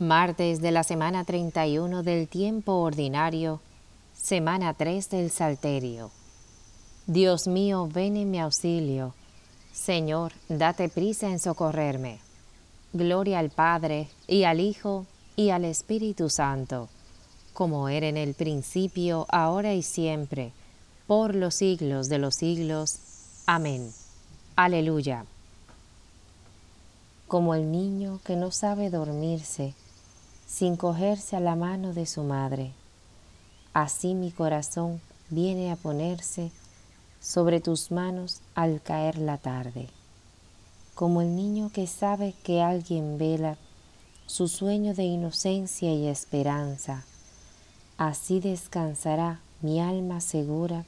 Martes de la semana 31 del tiempo ordinario, semana 3 del Salterio. Dios mío, ven en mi auxilio. Señor, date prisa en socorrerme. Gloria al Padre, y al Hijo, y al Espíritu Santo, como era en el principio, ahora y siempre, por los siglos de los siglos. Amén. Aleluya. Como el niño que no sabe dormirse, sin cogerse a la mano de su madre. Así mi corazón viene a ponerse sobre tus manos al caer la tarde. Como el niño que sabe que alguien vela su sueño de inocencia y esperanza, así descansará mi alma segura,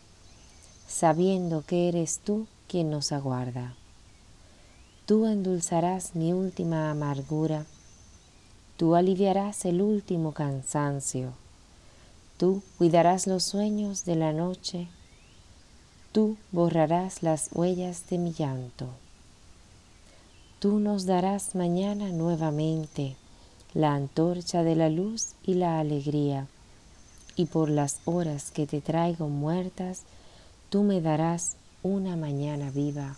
sabiendo que eres tú quien nos aguarda. Tú endulzarás mi última amargura, Tú aliviarás el último cansancio. Tú cuidarás los sueños de la noche. Tú borrarás las huellas de mi llanto. Tú nos darás mañana nuevamente la antorcha de la luz y la alegría. Y por las horas que te traigo muertas, tú me darás una mañana viva.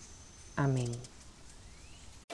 Amén.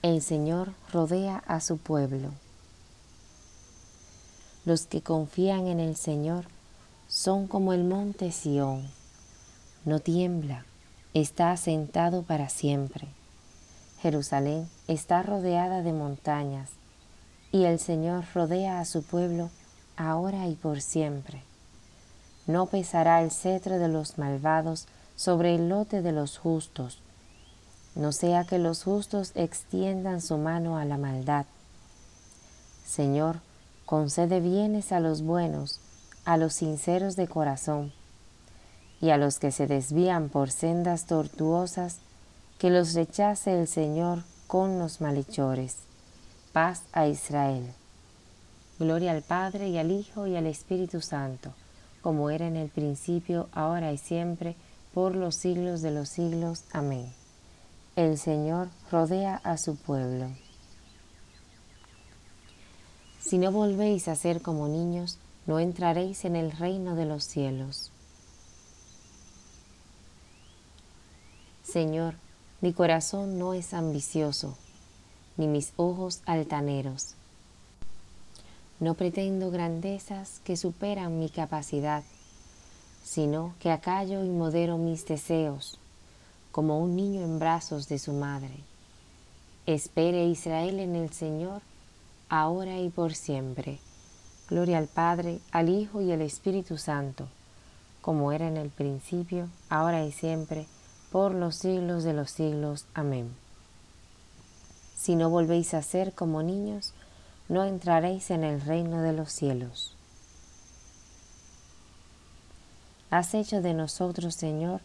El Señor rodea a su pueblo. Los que confían en el Señor son como el monte Sión. No tiembla, está asentado para siempre. Jerusalén está rodeada de montañas, y el Señor rodea a su pueblo ahora y por siempre. No pesará el cetro de los malvados sobre el lote de los justos, no sea que los justos extiendan su mano a la maldad. Señor, concede bienes a los buenos, a los sinceros de corazón, y a los que se desvían por sendas tortuosas, que los rechace el Señor con los malhechores. Paz a Israel. Gloria al Padre y al Hijo y al Espíritu Santo, como era en el principio, ahora y siempre, por los siglos de los siglos. Amén. El Señor rodea a su pueblo. Si no volvéis a ser como niños, no entraréis en el reino de los cielos. Señor, mi corazón no es ambicioso, ni mis ojos altaneros. No pretendo grandezas que superan mi capacidad, sino que acallo y modero mis deseos como un niño en brazos de su madre. Espere Israel en el Señor, ahora y por siempre. Gloria al Padre, al Hijo y al Espíritu Santo, como era en el principio, ahora y siempre, por los siglos de los siglos. Amén. si no volvéis a ser como niños, no entraréis en el reino de los cielos. Has hecho de nosotros, Señor,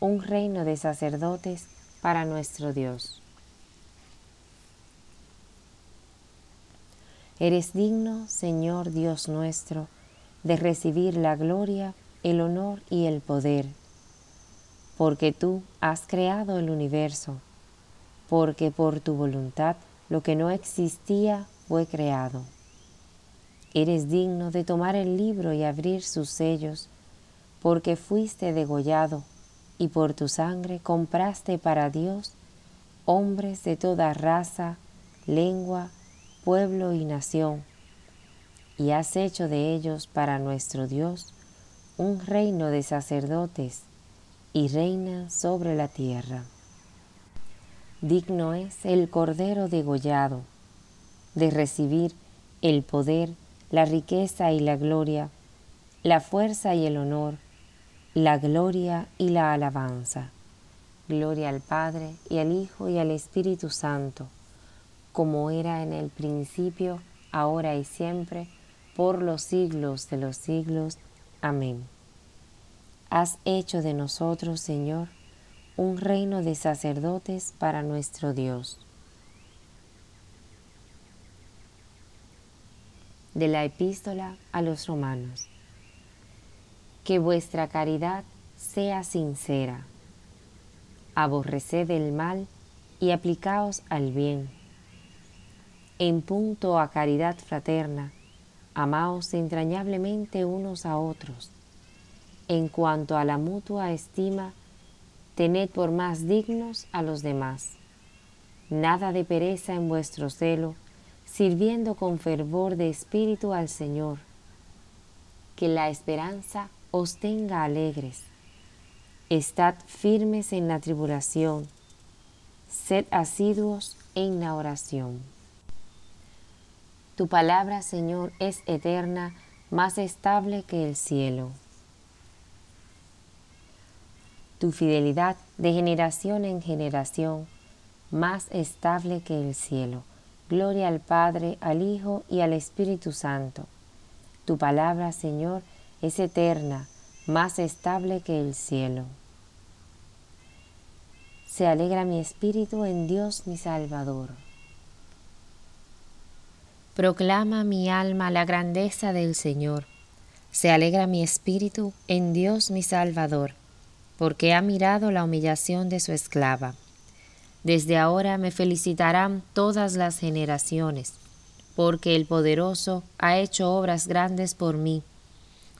un reino de sacerdotes para nuestro Dios. Eres digno, Señor Dios nuestro, de recibir la gloria, el honor y el poder, porque tú has creado el universo, porque por tu voluntad lo que no existía fue creado. Eres digno de tomar el libro y abrir sus sellos, porque fuiste degollado y por tu sangre compraste para Dios hombres de toda raza, lengua, pueblo y nación, y has hecho de ellos para nuestro Dios un reino de sacerdotes y reina sobre la tierra. Digno es el Cordero degollado de recibir el poder, la riqueza y la gloria, la fuerza y el honor, la gloria y la alabanza. Gloria al Padre y al Hijo y al Espíritu Santo, como era en el principio, ahora y siempre, por los siglos de los siglos. Amén. Has hecho de nosotros, Señor, un reino de sacerdotes para nuestro Dios. De la epístola a los romanos. Que vuestra caridad sea sincera. Aborreced el mal y aplicaos al bien. En punto a caridad fraterna, amaos entrañablemente unos a otros. En cuanto a la mutua estima, tened por más dignos a los demás. Nada de pereza en vuestro celo, sirviendo con fervor de espíritu al Señor. Que la esperanza os tenga alegres. Estad firmes en la tribulación. Sed asiduos en la oración. Tu palabra, Señor, es eterna, más estable que el cielo tu fidelidad de generación en generación, más estable que el cielo. Gloria al Padre, al Hijo y al Espíritu Santo. Tu palabra, Señor, es eterna, más estable que el cielo. Se alegra mi espíritu en Dios mi Salvador. Proclama mi alma la grandeza del Señor. Se alegra mi espíritu en Dios mi Salvador porque ha mirado la humillación de su esclava. Desde ahora me felicitarán todas las generaciones, porque el poderoso ha hecho obras grandes por mí.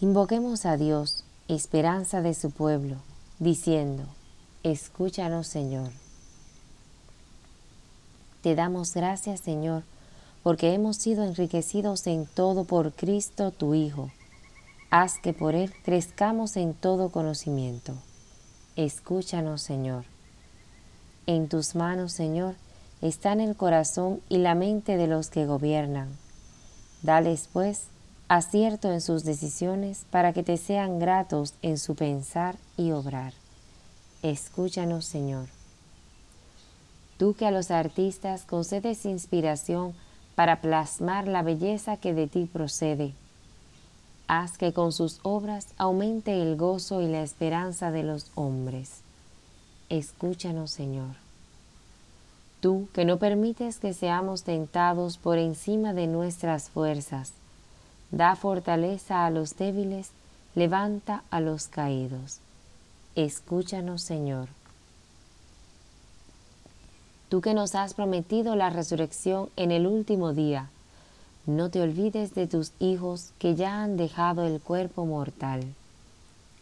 Invoquemos a Dios, esperanza de su pueblo, diciendo, Escúchanos Señor. Te damos gracias Señor, porque hemos sido enriquecidos en todo por Cristo tu Hijo. Haz que por Él crezcamos en todo conocimiento Escúchanos, Señor. En tus manos, Señor, están el corazón y la mente de los que gobiernan. Dales, pues, acierto en sus decisiones para que te sean gratos en su pensar y obrar. Escúchanos, Señor. Tú que a los artistas concedes inspiración para plasmar la belleza que de ti procede, haz que con sus obras aumente el gozo y la esperanza de los hombres. Escúchanos, Señor. Tú que no permites que seamos tentados por encima de nuestras fuerzas, Da fortaleza a los débiles, levanta a los caídos. Escúchanos, Señor. Tú que nos has prometido la resurrección en el último día, no te olvides de tus hijos que ya han dejado el cuerpo mortal.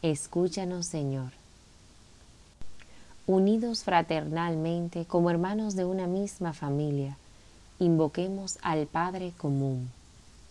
Escúchanos, Señor. Unidos fraternalmente como hermanos de una misma familia, invoquemos al Padre común.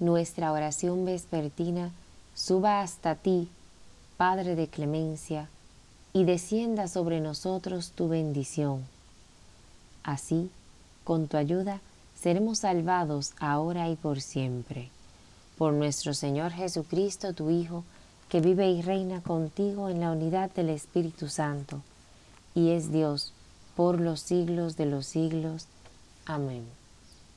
Nuestra oración vespertina suba hasta ti, Padre de clemencia, y descienda sobre nosotros tu bendición. Así, con tu ayuda, seremos salvados ahora y por siempre. Por nuestro Señor Jesucristo, tu Hijo, que vive y reina contigo en la unidad del Espíritu Santo, y es Dios por los siglos de los siglos. Amén.